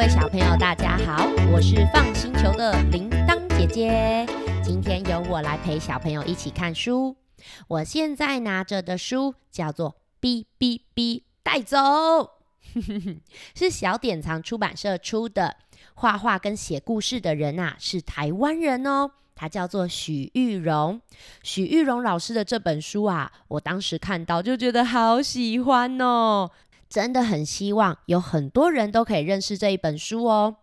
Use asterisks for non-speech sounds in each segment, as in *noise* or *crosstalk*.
各位小朋友，大家好，我是放星球的铃铛姐姐。今天由我来陪小朋友一起看书。我现在拿着的书叫做《哔哔哔带走》，*laughs* 是小典藏出版社出的。画画跟写故事的人啊，是台湾人哦。他叫做许玉荣。许玉荣老师的这本书啊，我当时看到就觉得好喜欢哦。真的很希望有很多人都可以认识这一本书哦。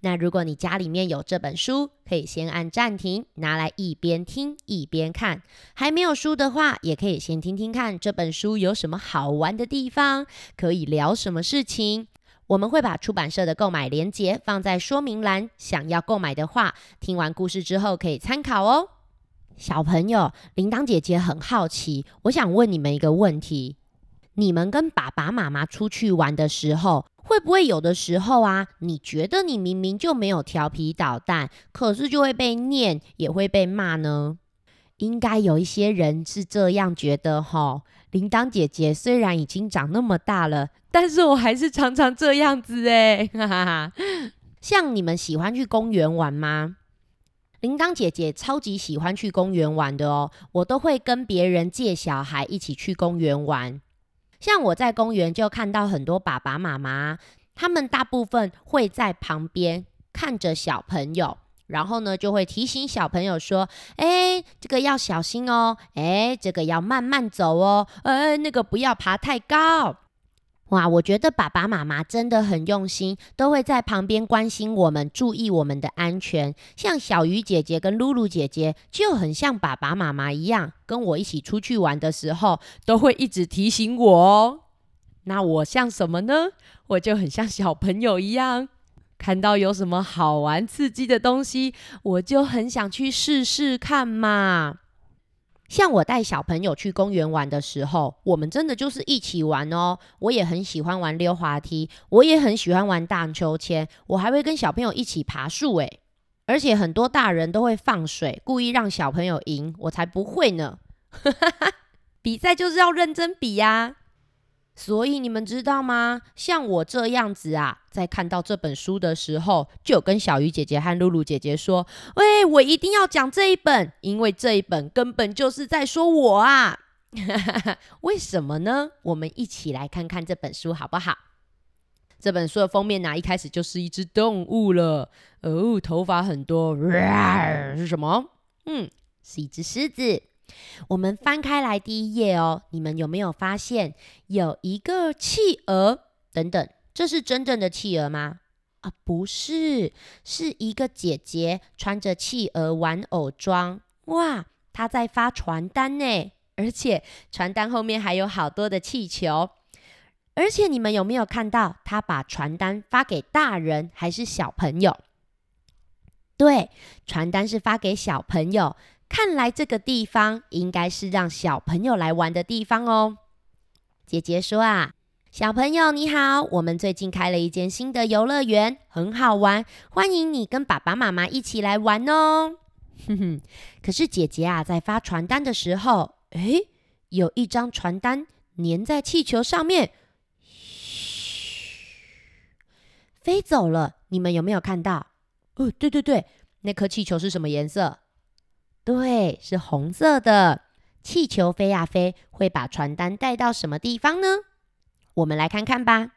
那如果你家里面有这本书，可以先按暂停，拿来一边听一边看。还没有书的话，也可以先听听看这本书有什么好玩的地方，可以聊什么事情。我们会把出版社的购买链接放在说明栏，想要购买的话，听完故事之后可以参考哦。小朋友，铃铛姐姐很好奇，我想问你们一个问题。你们跟爸爸妈妈出去玩的时候，会不会有的时候啊，你觉得你明明就没有调皮捣蛋，可是就会被念，也会被骂呢？应该有一些人是这样觉得哈。铃铛姐姐虽然已经长那么大了，但是我还是常常这样子哎，哈哈哈。像你们喜欢去公园玩吗？铃铛姐姐超级喜欢去公园玩的哦，我都会跟别人借小孩一起去公园玩。像我在公园就看到很多爸爸妈妈，他们大部分会在旁边看着小朋友，然后呢就会提醒小朋友说：“哎，这个要小心哦，哎，这个要慢慢走哦，哎，那个不要爬太高。”哇，我觉得爸爸妈妈真的很用心，都会在旁边关心我们，注意我们的安全。像小鱼姐姐跟露露姐姐就很像爸爸妈妈一样，跟我一起出去玩的时候，都会一直提醒我哦。那我像什么呢？我就很像小朋友一样，看到有什么好玩刺激的东西，我就很想去试试看嘛。像我带小朋友去公园玩的时候，我们真的就是一起玩哦。我也很喜欢玩溜滑梯，我也很喜欢玩荡秋千，我还会跟小朋友一起爬树诶。而且很多大人都会放水，故意让小朋友赢，我才不会呢。*laughs* 比赛就是要认真比呀。所以你们知道吗？像我这样子啊，在看到这本书的时候，就有跟小鱼姐姐和露露姐姐说：“喂，我一定要讲这一本，因为这一本根本就是在说我啊！*laughs* 为什么呢？我们一起来看看这本书好不好？这本书的封面呢，一开始就是一只动物了，哦，头发很多，是什么？嗯，是一只狮子。”我们翻开来第一页哦，你们有没有发现有一个企鹅？等等，这是真正的企鹅吗？啊，不是，是一个姐姐穿着企鹅玩偶装。哇，她在发传单呢，而且传单后面还有好多的气球。而且你们有没有看到她把传单发给大人还是小朋友？对，传单是发给小朋友。看来这个地方应该是让小朋友来玩的地方哦。姐姐说啊，小朋友你好，我们最近开了一间新的游乐园，很好玩，欢迎你跟爸爸妈妈一起来玩哦。哼哼，可是姐姐啊，在发传单的时候，诶，有一张传单粘在气球上面，嘘，飞走了。你们有没有看到？哦，对对对，那颗气球是什么颜色？对，是红色的气球飞呀飞，会把传单带到什么地方呢？我们来看看吧。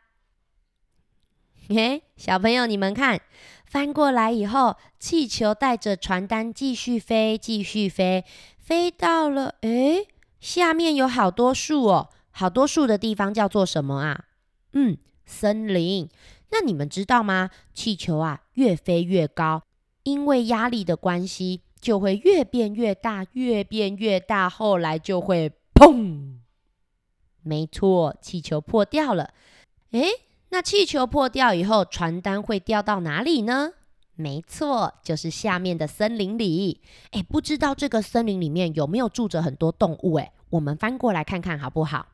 嘿，小朋友，你们看，翻过来以后，气球带着传单继续飞，继续飞，飞到了，诶，下面有好多树哦，好多树的地方叫做什么啊？嗯，森林。那你们知道吗？气球啊，越飞越高，因为压力的关系。就会越变越大，越变越大，后来就会砰！没错，气球破掉了。诶，那气球破掉以后，传单会掉到哪里呢？没错，就是下面的森林里。诶，不知道这个森林里面有没有住着很多动物？诶，我们翻过来看看好不好？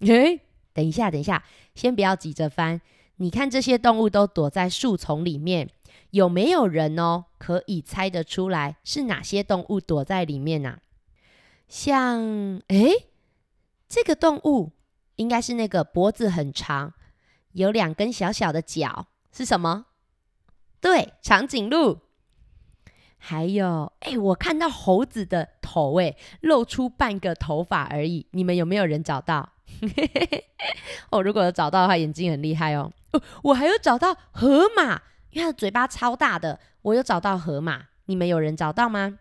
诶，等一下，等一下，先不要急着翻。你看这些动物都躲在树丛里面。有没有人哦？可以猜得出来是哪些动物躲在里面呢？像，诶，这个动物应该是那个脖子很长，有两根小小的脚，是什么？对，长颈鹿。还有，哎，我看到猴子的头，哎，露出半个头发而已。你们有没有人找到？*laughs* 哦，如果有找到的话，眼睛很厉害哦。哦，我还有找到河马，因为它的嘴巴超大的。我有找到河马，你们有人找到吗？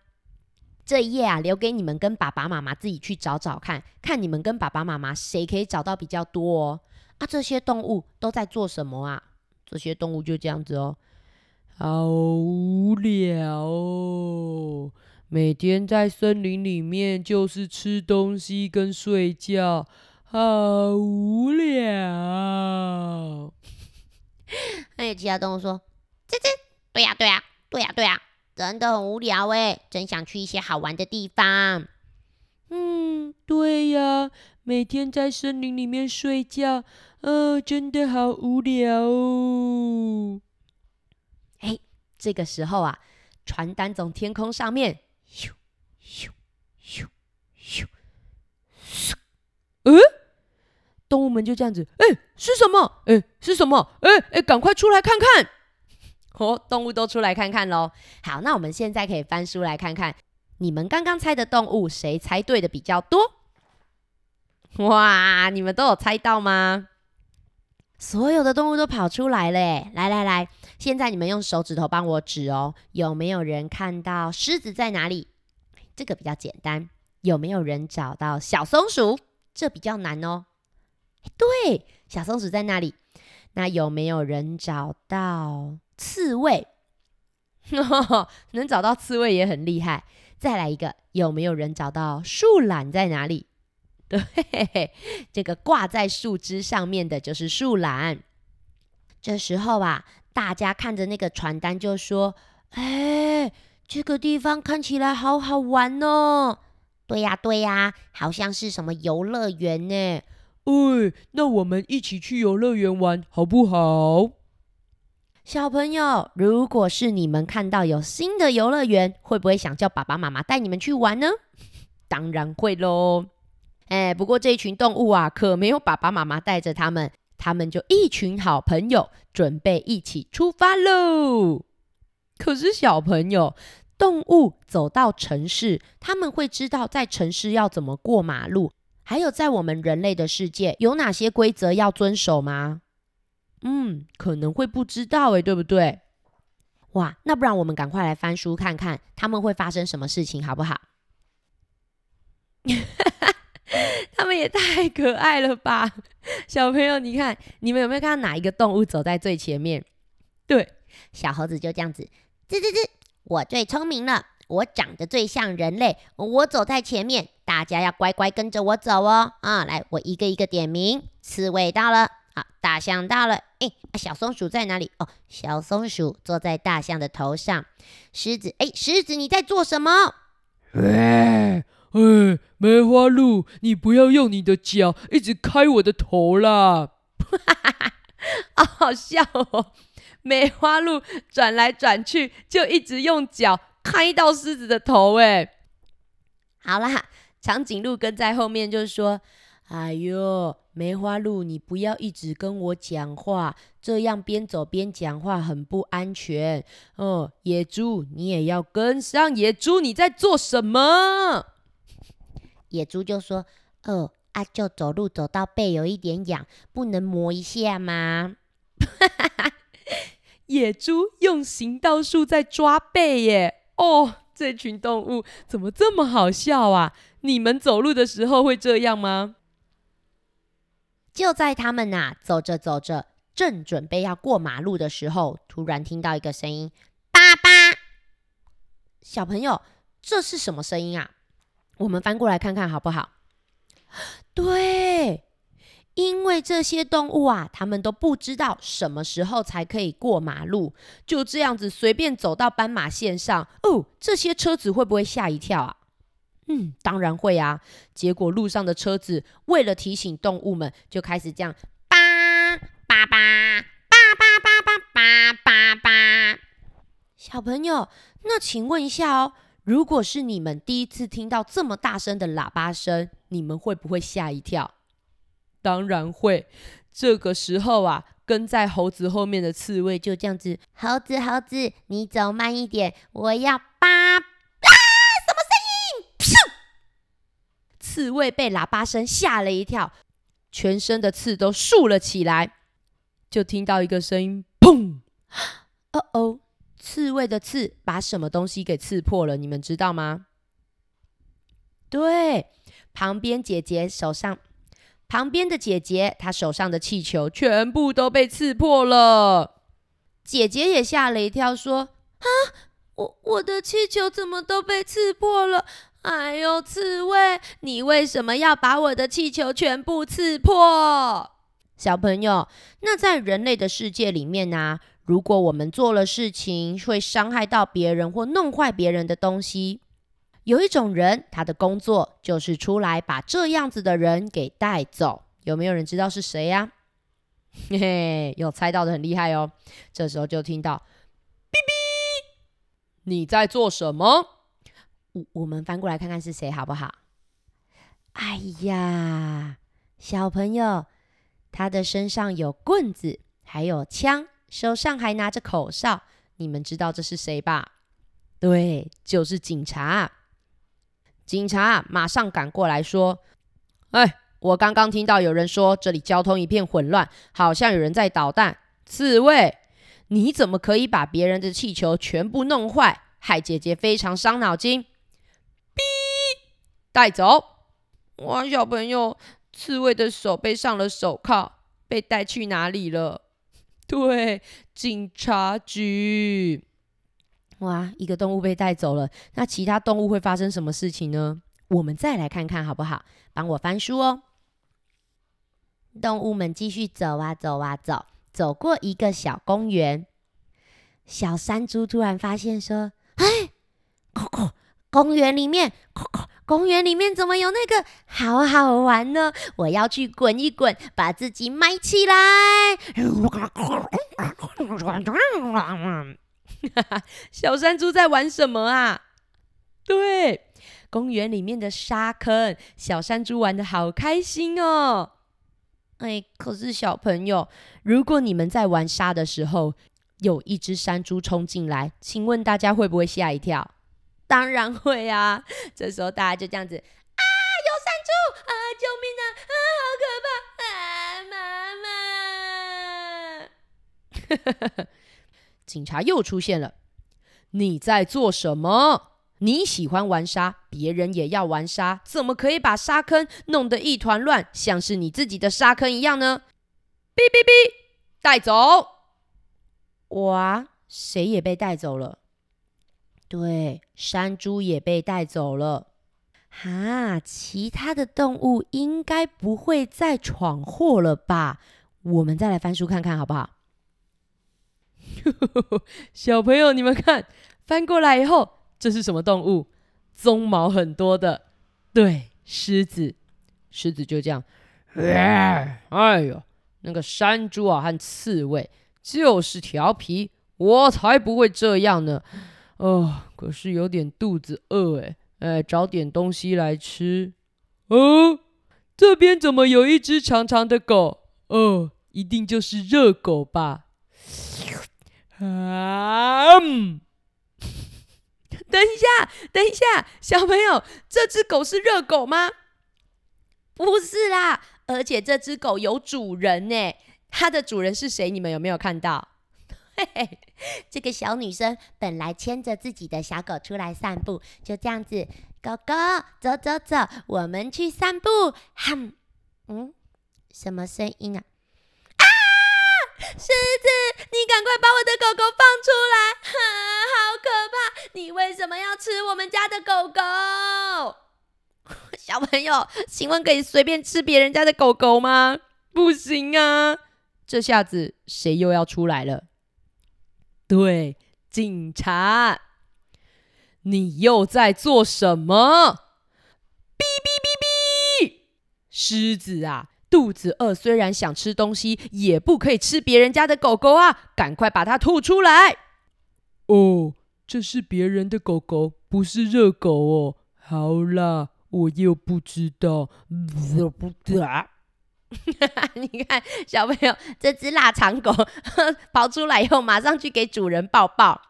这一页啊，留给你们跟爸爸妈妈自己去找找看，看你们跟爸爸妈妈谁可以找到比较多哦。啊，这些动物都在做什么啊？这些动物就这样子哦。好无聊哦，每天在森林里面就是吃东西跟睡觉，好无聊。*laughs* 那有其他动物说：“这这，对呀对呀对呀对呀，真的很无聊诶，真想去一些好玩的地方。”嗯，对呀，每天在森林里面睡觉，呃，真的好无聊哦。这个时候啊，传单从天空上面咻咻咻咻咻，呃，动物们就这样子，哎，是什么？哎，是什么？哎哎，赶快出来看看！哦，动物都出来看看喽。好，那我们现在可以翻书来看看，你们刚刚猜的动物，谁猜对的比较多？哇，你们都有猜到吗？所有的动物都跑出来了，来来来，现在你们用手指头帮我指哦，有没有人看到狮子在哪里？这个比较简单。有没有人找到小松鼠？这比较难哦。对，小松鼠在那里。那有没有人找到刺猬？*laughs* 能找到刺猬也很厉害。再来一个，有没有人找到树懒在哪里？*laughs* 对，这个挂在树枝上面的就是树懒。这时候啊，大家看着那个传单就说：“哎，这个地方看起来好好玩哦！”“对呀，对呀，好像是什么游乐园呢。”“哎，那我们一起去游乐园玩好不好？”小朋友，如果是你们看到有新的游乐园，会不会想叫爸爸妈妈带你们去玩呢？*laughs* 当然会喽。哎，不过这一群动物啊，可没有爸爸妈妈带着他们，他们就一群好朋友，准备一起出发喽。可是小朋友，动物走到城市，他们会知道在城市要怎么过马路，还有在我们人类的世界有哪些规则要遵守吗？嗯，可能会不知道哎，对不对？哇，那不然我们赶快来翻书看看，他们会发生什么事情，好不好？*laughs* 他们也太可爱了吧，*laughs* 小朋友，你看，你们有没有看到哪一个动物走在最前面？对，小猴子就这样子，吱吱吱，我最聪明了，我长得最像人类，我走在前面，大家要乖乖跟着我走哦。啊，来，我一个一个点名，刺猬到了，好，大象到了，哎，小松鼠在哪里？哦，小松鼠坐在大象的头上，狮子，哎，狮子你在做什么？哎，梅花鹿，你不要用你的脚一直开我的头啦！*laughs* 好好笑哦！梅花鹿转来转去，就一直用脚开到狮子的头。哎，好啦，长颈鹿跟在后面就说：“哎呦，梅花鹿，你不要一直跟我讲话，这样边走边讲话很不安全。”哦，野猪，你也要跟上。野猪，你在做什么？野猪就说：“哦，啊，舅走路走到背有一点痒，不能磨一下吗？” *laughs* 野猪用行道树在抓背耶！哦，这群动物怎么这么好笑啊？你们走路的时候会这样吗？就在他们呐走着走着，正准备要过马路的时候，突然听到一个声音：“爸爸！”小朋友，这是什么声音啊？我们翻过来看看好不好？对，因为这些动物啊，他们都不知道什么时候才可以过马路，就这样子随便走到斑马线上哦。这些车子会不会吓一跳啊？嗯，当然会啊。结果路上的车子为了提醒动物们，就开始这样叭叭叭叭叭叭叭叭叭叭。小朋友，那请问一下哦。如果是你们第一次听到这么大声的喇叭声，你们会不会吓一跳？当然会。这个时候啊，跟在猴子后面的刺猬就这样子，猴子猴子，你走慢一点，我要叭啊！什么声音？咻！刺猬被喇叭声吓了一跳，全身的刺都竖了起来，就听到一个声音，砰！哦哦，刺猬的刺把什么东西给刺破了？你们知道吗？对，旁边姐姐手上。旁边的姐姐，她手上的气球全部都被刺破了。姐姐也吓了一跳，说：“啊，我我的气球怎么都被刺破了？哎呦，刺猬，你为什么要把我的气球全部刺破？”小朋友，那在人类的世界里面呢，如果我们做了事情会伤害到别人或弄坏别人的东西。有一种人，他的工作就是出来把这样子的人给带走。有没有人知道是谁呀？嘿嘿，有猜到的很厉害哦。这时候就听到“哔哔”，你在做什么？我我们翻过来看看是谁好不好？哎呀，小朋友，他的身上有棍子，还有枪，手上还拿着口哨。你们知道这是谁吧？对，就是警察。警察马上赶过来说：“哎，我刚刚听到有人说这里交通一片混乱，好像有人在捣蛋。刺猬，你怎么可以把别人的气球全部弄坏，害姐姐非常伤脑筋？”哔，带走！哇，小朋友，刺猬的手被上了手铐，被带去哪里了？*laughs* 对，警察局。哇，一个动物被带走了，那其他动物会发生什么事情呢？我们再来看看好不好？帮我翻书哦。动物们继续走啊走啊走，走过一个小公园，小山猪突然发现说：“哎，公园里面，公公园里面怎么有那个？好好玩呢！我要去滚一滚，把自己埋起来。*laughs* ”小山猪在玩什么啊？对，公园里面的沙坑，小山猪玩的好开心哦。哎，可是小朋友，如果你们在玩沙的时候，有一只山猪冲进来，请问大家会不会吓一跳？当然会啊！这时候大家就这样子啊，有山猪啊，救命啊！啊，好可怕！啊，妈妈。*laughs* 警察又出现了，你在做什么？你喜欢玩沙，别人也要玩沙，怎么可以把沙坑弄得一团乱，像是你自己的沙坑一样呢？哔哔哔，带走！哇，谁也被带走了？对，山猪也被带走了。哈，其他的动物应该不会再闯祸了吧？我们再来翻书看看，好不好？*laughs* 小朋友，你们看，翻过来以后，这是什么动物？鬃毛很多的，对，狮子。狮子就这样，哎呦，那个山猪啊和刺猬就是调皮，我才不会这样呢。哦，可是有点肚子饿，哎，哎，找点东西来吃。哦，这边怎么有一只长长的狗？哦，一定就是热狗吧。啊！等一下，等一下，小朋友，这只狗是热狗吗？不是啦，而且这只狗有主人呢。它的主人是谁？你们有没有看到？嘿嘿，这个小女生本来牵着自己的小狗出来散步，就这样子，狗狗，走走走，我们去散步。哼，嗯，什么声音啊？啊狮子，你赶快把我的狗狗放出来！好可怕！你为什么要吃我们家的狗狗？小朋友，请问可以随便吃别人家的狗狗吗？不行啊！这下子谁又要出来了？对，警察，你又在做什么？哔哔哔哔！狮子啊！肚子饿，虽然想吃东西，也不可以吃别人家的狗狗啊！赶快把它吐出来！哦，这是别人的狗狗，不是热狗哦。好啦，我又不知道。*laughs* 你看，小朋友，这只腊肠狗 *laughs* 跑出来以后，马上去给主人抱抱。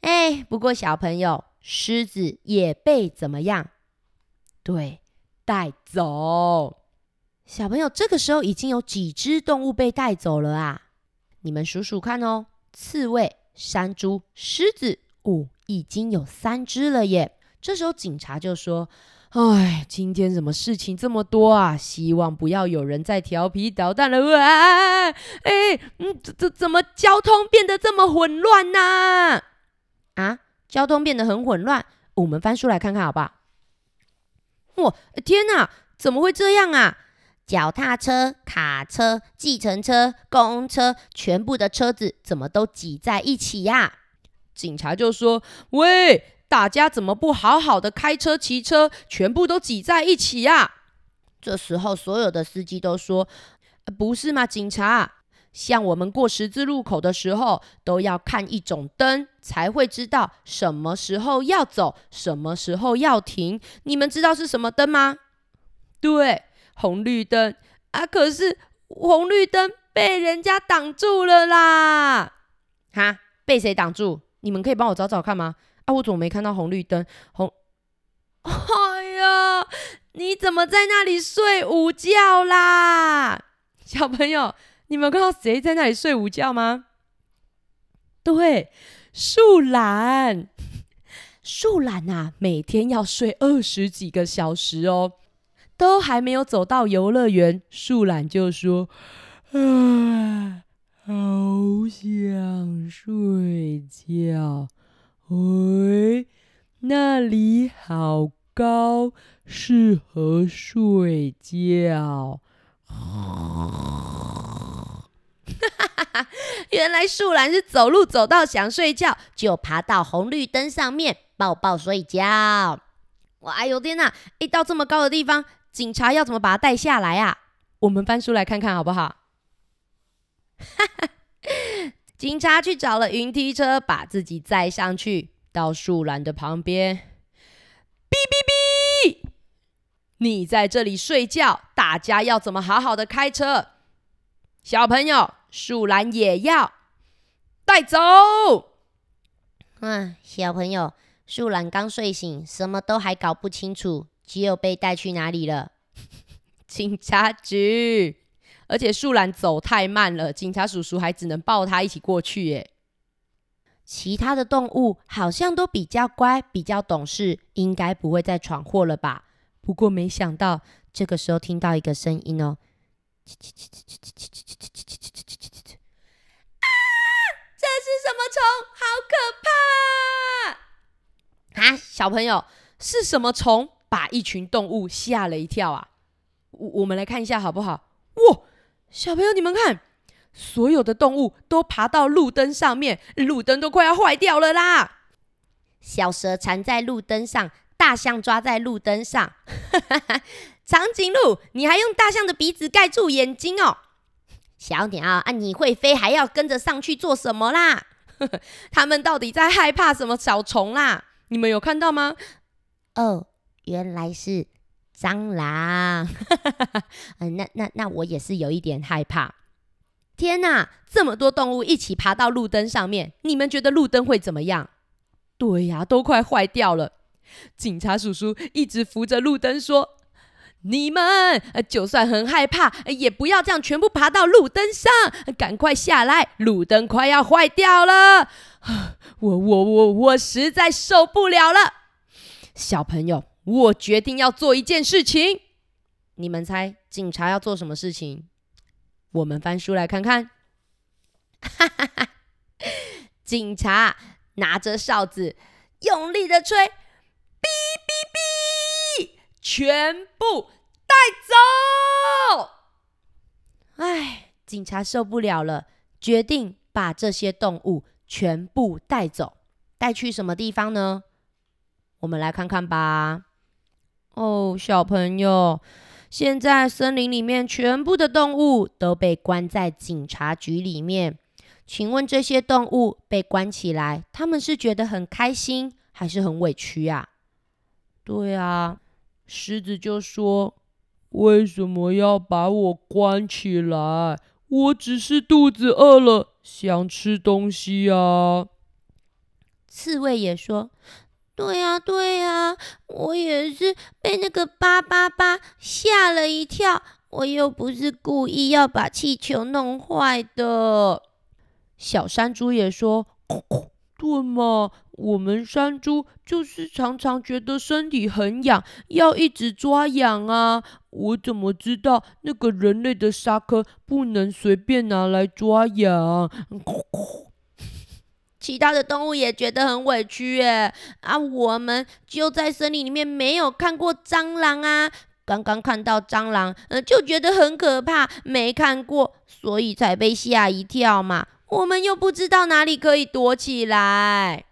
哎，不过小朋友，狮子也被怎么样？对，带走。小朋友，这个时候已经有几只动物被带走了啊？你们数数看哦，刺猬、山猪、狮子，哦，已经有三只了耶。这时候警察就说。哎，今天怎么事情这么多啊？希望不要有人再调皮捣蛋了。哇，哎，嗯，怎怎怎么交通变得这么混乱呢？啊，交通变得很混乱，我们翻书来看看好不好？哇，天哪，怎么会这样啊？脚踏车、卡车、计程车、公车，全部的车子怎么都挤在一起呀？警察就说：“喂。”大家怎么不好好的开车、骑车，全部都挤在一起呀？这时候，所有的司机都说：“不是吗，警察？像我们过十字路口的时候，都要看一种灯，才会知道什么时候要走，什么时候要停。你们知道是什么灯吗？对，红绿灯啊！可是红绿灯被人家挡住了啦！哈，被谁挡住？你们可以帮我找找看吗？”啊！我怎么没看到红绿灯？红，*laughs* 哎呀！你怎么在那里睡午觉啦？*laughs* 小朋友，你们看到谁在那里睡午觉吗？对，树懒，*laughs* 树懒啊，每天要睡二十几个小时哦，都还没有走到游乐园，树懒就说：“啊，*sighs* 好想睡觉。”喂，那里好高，适合睡觉。*laughs* 原来树懒是走路走到想睡觉，就爬到红绿灯上面抱抱睡觉。哇，哎呦天哪！一到这么高的地方，警察要怎么把它带下来啊？我们翻书来看看好不好？哈哈。警察去找了云梯车，把自己载上去，到树懒的旁边。哔哔哔！你在这里睡觉，大家要怎么好好的开车？小朋友，树懒也要带走。啊，小朋友，树懒刚睡醒，什么都还搞不清楚，只有被带去哪里了？*laughs* 警察局。而且树懒走太慢了，警察叔叔还只能抱他一起过去。耶。其他的动物好像都比较乖，比较懂事，应该不会再闯祸了吧？不过没想到，这个时候听到一个声音哦，啊！这是什么虫？好可怕！啊，小朋友，是什么虫把一群动物吓了一跳啊？我我们来看一下好不好？哇！小朋友，你们看，所有的动物都爬到路灯上面，路灯都快要坏掉了啦！小蛇缠在路灯上，大象抓在路灯上，*laughs* 长颈鹿，你还用大象的鼻子盖住眼睛哦！小鸟啊，你会飞，还要跟着上去做什么啦？*laughs* 他们到底在害怕什么小虫啦？你们有看到吗？哦，原来是。蟑螂，嗯，*laughs* 那那那我也是有一点害怕。天哪，这么多动物一起爬到路灯上面，你们觉得路灯会怎么样？对呀，都快坏掉了。警察叔叔一直扶着路灯说：“你们就算很害怕，也不要这样全部爬到路灯上，赶快下来，路灯快要坏掉了。*sighs* ”我我我我实在受不了了，小朋友。我决定要做一件事情，你们猜警察要做什么事情？我们翻书来看看。哈哈哈！警察拿着哨子，用力的吹，哔哔哔，全部带走。哎，警察受不了了，决定把这些动物全部带走，带去什么地方呢？我们来看看吧。哦，小朋友，现在森林里面全部的动物都被关在警察局里面。请问这些动物被关起来，他们是觉得很开心，还是很委屈啊？对啊，狮子就说：“为什么要把我关起来？我只是肚子饿了，想吃东西啊。刺猬也说：“对呀，对呀，我也是被那个八八八吓了一跳。我又不是故意要把气球弄坏的。”小山猪也说：“对嘛，我们山猪就是常常觉得身体很痒，要一直抓痒啊。我怎么知道那个人类的沙坑不能随便拿来抓痒？”其他的动物也觉得很委屈，耶。啊，我们就在森林里面没有看过蟑螂啊，刚刚看到蟑螂，嗯，就觉得很可怕，没看过，所以才被吓一跳嘛。我们又不知道哪里可以躲起来。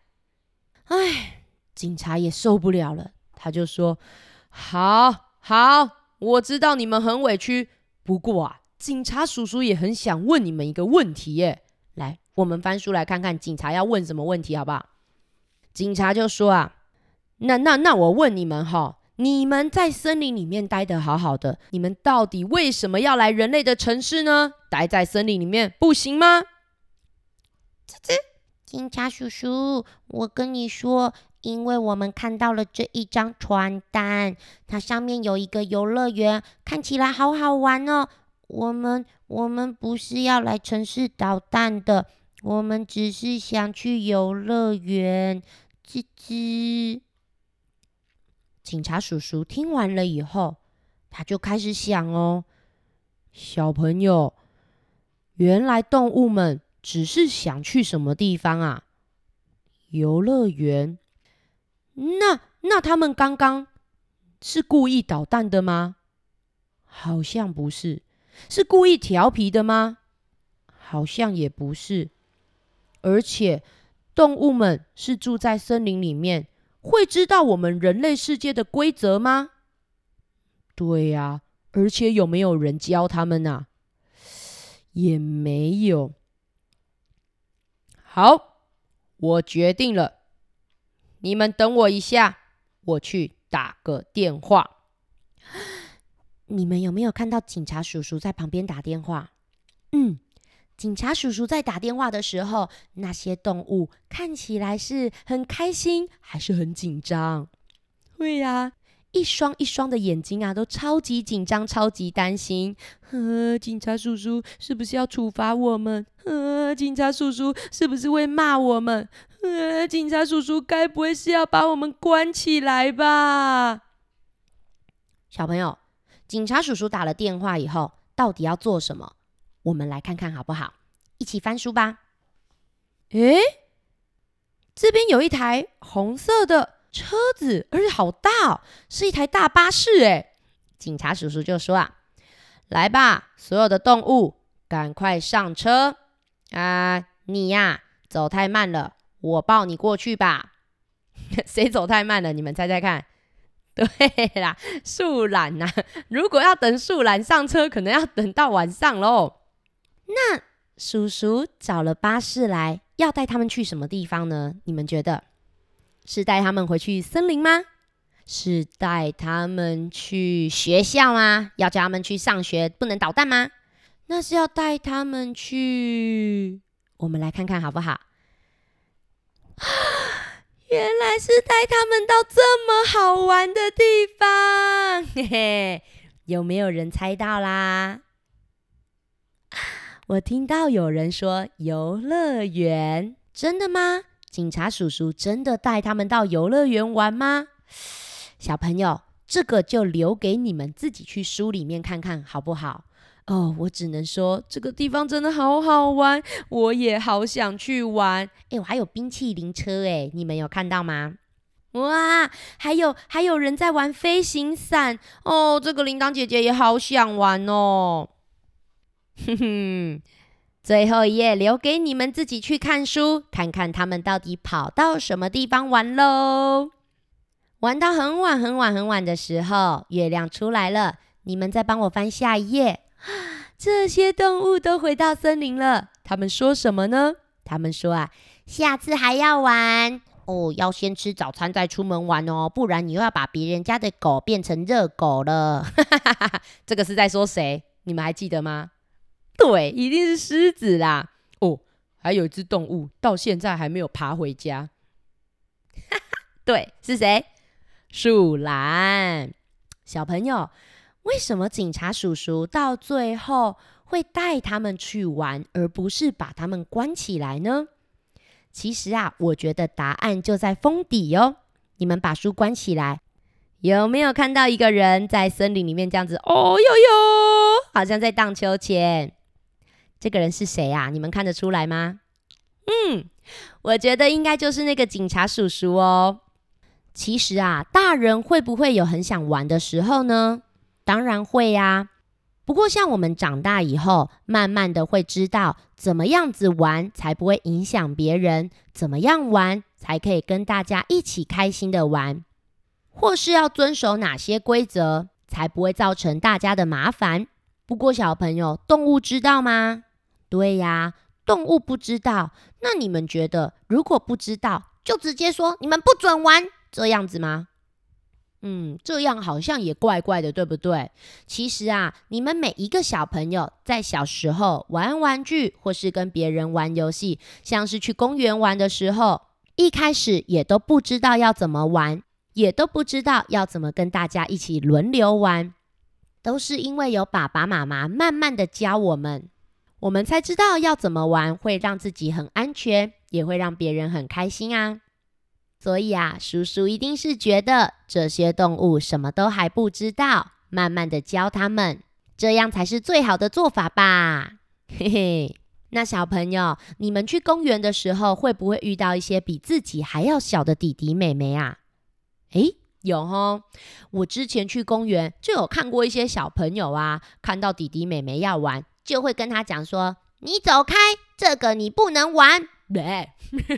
唉，警察也受不了了，他就说：“好好，我知道你们很委屈，不过啊，警察叔叔也很想问你们一个问题耶。”我们翻书来看看警察要问什么问题，好不好？警察就说啊，那那那我问你们哈，你们在森林里面待得好好的，你们到底为什么要来人类的城市呢？待在森林里面不行吗？吱吱，警察叔叔，我跟你说，因为我们看到了这一张传单，它上面有一个游乐园，看起来好好玩哦。我们我们不是要来城市捣蛋的。我们只是想去游乐园，吱吱。警察叔叔听完了以后，他就开始想哦，小朋友，原来动物们只是想去什么地方啊？游乐园？那那他们刚刚是故意捣蛋的吗？好像不是，是故意调皮的吗？好像也不是。而且，动物们是住在森林里面，会知道我们人类世界的规则吗？对呀，而且有没有人教他们呢？也没有。好，我决定了，你们等我一下，我去打个电话。你们有没有看到警察叔叔在旁边打电话？嗯。警察叔叔在打电话的时候，那些动物看起来是很开心，还是很紧张？会呀，一双一双的眼睛啊，都超级紧张，超级担心。呵，警察叔叔是不是要处罚我们？呵，警察叔叔是不是会骂我们？呵，警察叔叔该不会是要把我们关起来吧？小朋友，警察叔叔打了电话以后，到底要做什么？我们来看看好不好？一起翻书吧。诶，这边有一台红色的车子，而且好大哦，是一台大巴士。诶，警察叔叔就说啊：“来吧，所有的动物，赶快上车啊！你呀，走太慢了，我抱你过去吧。*laughs* 谁走太慢了？你们猜猜看。对啦，树懒呐。如果要等树懒上车，可能要等到晚上喽。”那叔叔找了巴士来，要带他们去什么地方呢？你们觉得是带他们回去森林吗？是带他们去学校吗？要叫他们去上学，不能捣蛋吗？那是要带他们去……我们来看看好不好？*gasps* 原来是带他们到这么好玩的地方，*laughs* 嘿嘿，有没有人猜到啦？我听到有人说游乐园，真的吗？警察叔叔真的带他们到游乐园玩吗？小朋友，这个就留给你们自己去书里面看看好不好？哦，我只能说这个地方真的好好玩，我也好想去玩。哎，我还有冰淇淋车，哎，你们有看到吗？哇，还有还有人在玩飞行伞哦，这个铃铛姐姐也好想玩哦。哼哼，最后一页留给你们自己去看书，看看他们到底跑到什么地方玩喽。玩到很晚很晚很晚的时候，月亮出来了。你们再帮我翻下一页。*gasps* 这些动物都回到森林了。他们说什么呢？他们说啊，下次还要玩，哦，要先吃早餐再出门玩哦，不然你又要把别人家的狗变成热狗了。*laughs* 这个是在说谁？你们还记得吗？对，一定是狮子啦。哦，还有一只动物到现在还没有爬回家。对，是谁？树懒。小朋友，为什么警察叔叔到最后会带他们去玩，而不是把他们关起来呢？其实啊，我觉得答案就在封底哦。你们把书关起来，有没有看到一个人在森林里面这样子？哦哟哟，好像在荡秋千。这个人是谁啊？你们看得出来吗？嗯，我觉得应该就是那个警察叔叔哦。其实啊，大人会不会有很想玩的时候呢？当然会呀。不过，像我们长大以后，慢慢的会知道怎么样子玩才不会影响别人，怎么样玩才可以跟大家一起开心的玩，或是要遵守哪些规则才不会造成大家的麻烦。不过，小朋友，动物知道吗？对呀，动物不知道。那你们觉得，如果不知道，就直接说你们不准玩，这样子吗？嗯，这样好像也怪怪的，对不对？其实啊，你们每一个小朋友在小时候玩玩具，或是跟别人玩游戏，像是去公园玩的时候，一开始也都不知道要怎么玩，也都不知道要怎么跟大家一起轮流玩，都是因为有爸爸妈妈慢慢的教我们，我们才知道要怎么玩会让自己很安全，也会让别人很开心啊。所以啊，叔叔一定是觉得这些动物什么都还不知道，慢慢的教他们，这样才是最好的做法吧。嘿嘿，那小朋友，你们去公园的时候，会不会遇到一些比自己还要小的弟弟妹妹啊？诶，有哦。我之前去公园就有看过一些小朋友啊，看到弟弟妹妹要玩，就会跟他讲说：“你走开，这个你不能玩。*laughs* ”对，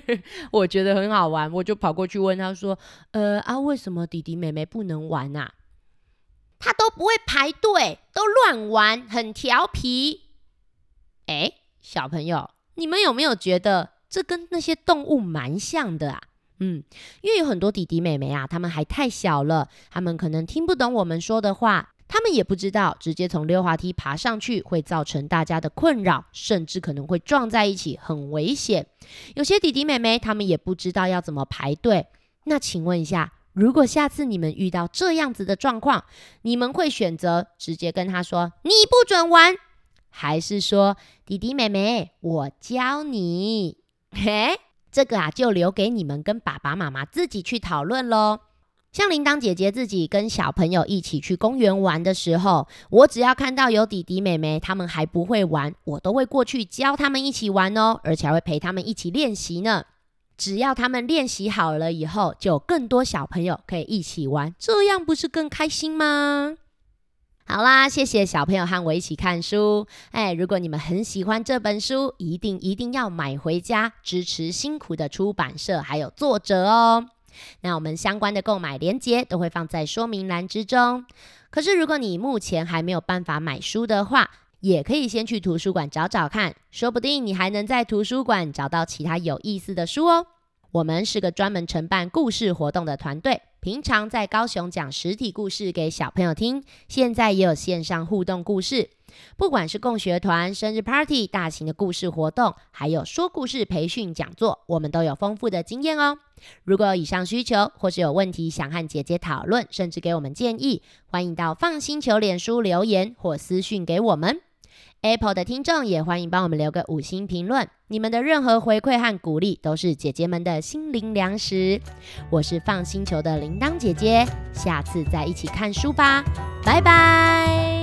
*laughs* 我觉得很好玩，我就跑过去问他说：“呃啊，为什么弟弟妹妹不能玩啊？他都不会排队，都乱玩，很调皮。”哎，小朋友，你们有没有觉得这跟那些动物蛮像的啊？嗯，因为有很多弟弟妹妹啊，他们还太小了，他们可能听不懂我们说的话。他们也不知道，直接从溜滑梯爬上去会造成大家的困扰，甚至可能会撞在一起，很危险。有些弟弟妹妹他们也不知道要怎么排队。那请问一下，如果下次你们遇到这样子的状况，你们会选择直接跟他说“你不准玩”，还是说“弟弟妹妹，我教你”？*laughs* 嘿，这个啊，就留给你们跟爸爸妈妈自己去讨论喽。像铃铛姐姐自己跟小朋友一起去公园玩的时候，我只要看到有弟弟妹妹他们还不会玩，我都会过去教他们一起玩哦，而且还会陪他们一起练习呢。只要他们练习好了以后，就有更多小朋友可以一起玩，这样不是更开心吗？好啦，谢谢小朋友和我一起看书。哎，如果你们很喜欢这本书，一定一定要买回家，支持辛苦的出版社还有作者哦。那我们相关的购买链接都会放在说明栏之中。可是如果你目前还没有办法买书的话，也可以先去图书馆找找看，说不定你还能在图书馆找到其他有意思的书哦。我们是个专门承办故事活动的团队，平常在高雄讲实体故事给小朋友听，现在也有线上互动故事。不管是共学团、生日 party、大型的故事活动，还有说故事培训讲座，我们都有丰富的经验哦。如果有以上需求，或是有问题想和姐姐讨论，甚至给我们建议，欢迎到放心球脸书留言或私讯给我们。Apple 的听众也欢迎帮我们留个五星评论，你们的任何回馈和鼓励都是姐姐们的心灵粮食。我是放星球的铃铛姐姐，下次再一起看书吧，拜拜。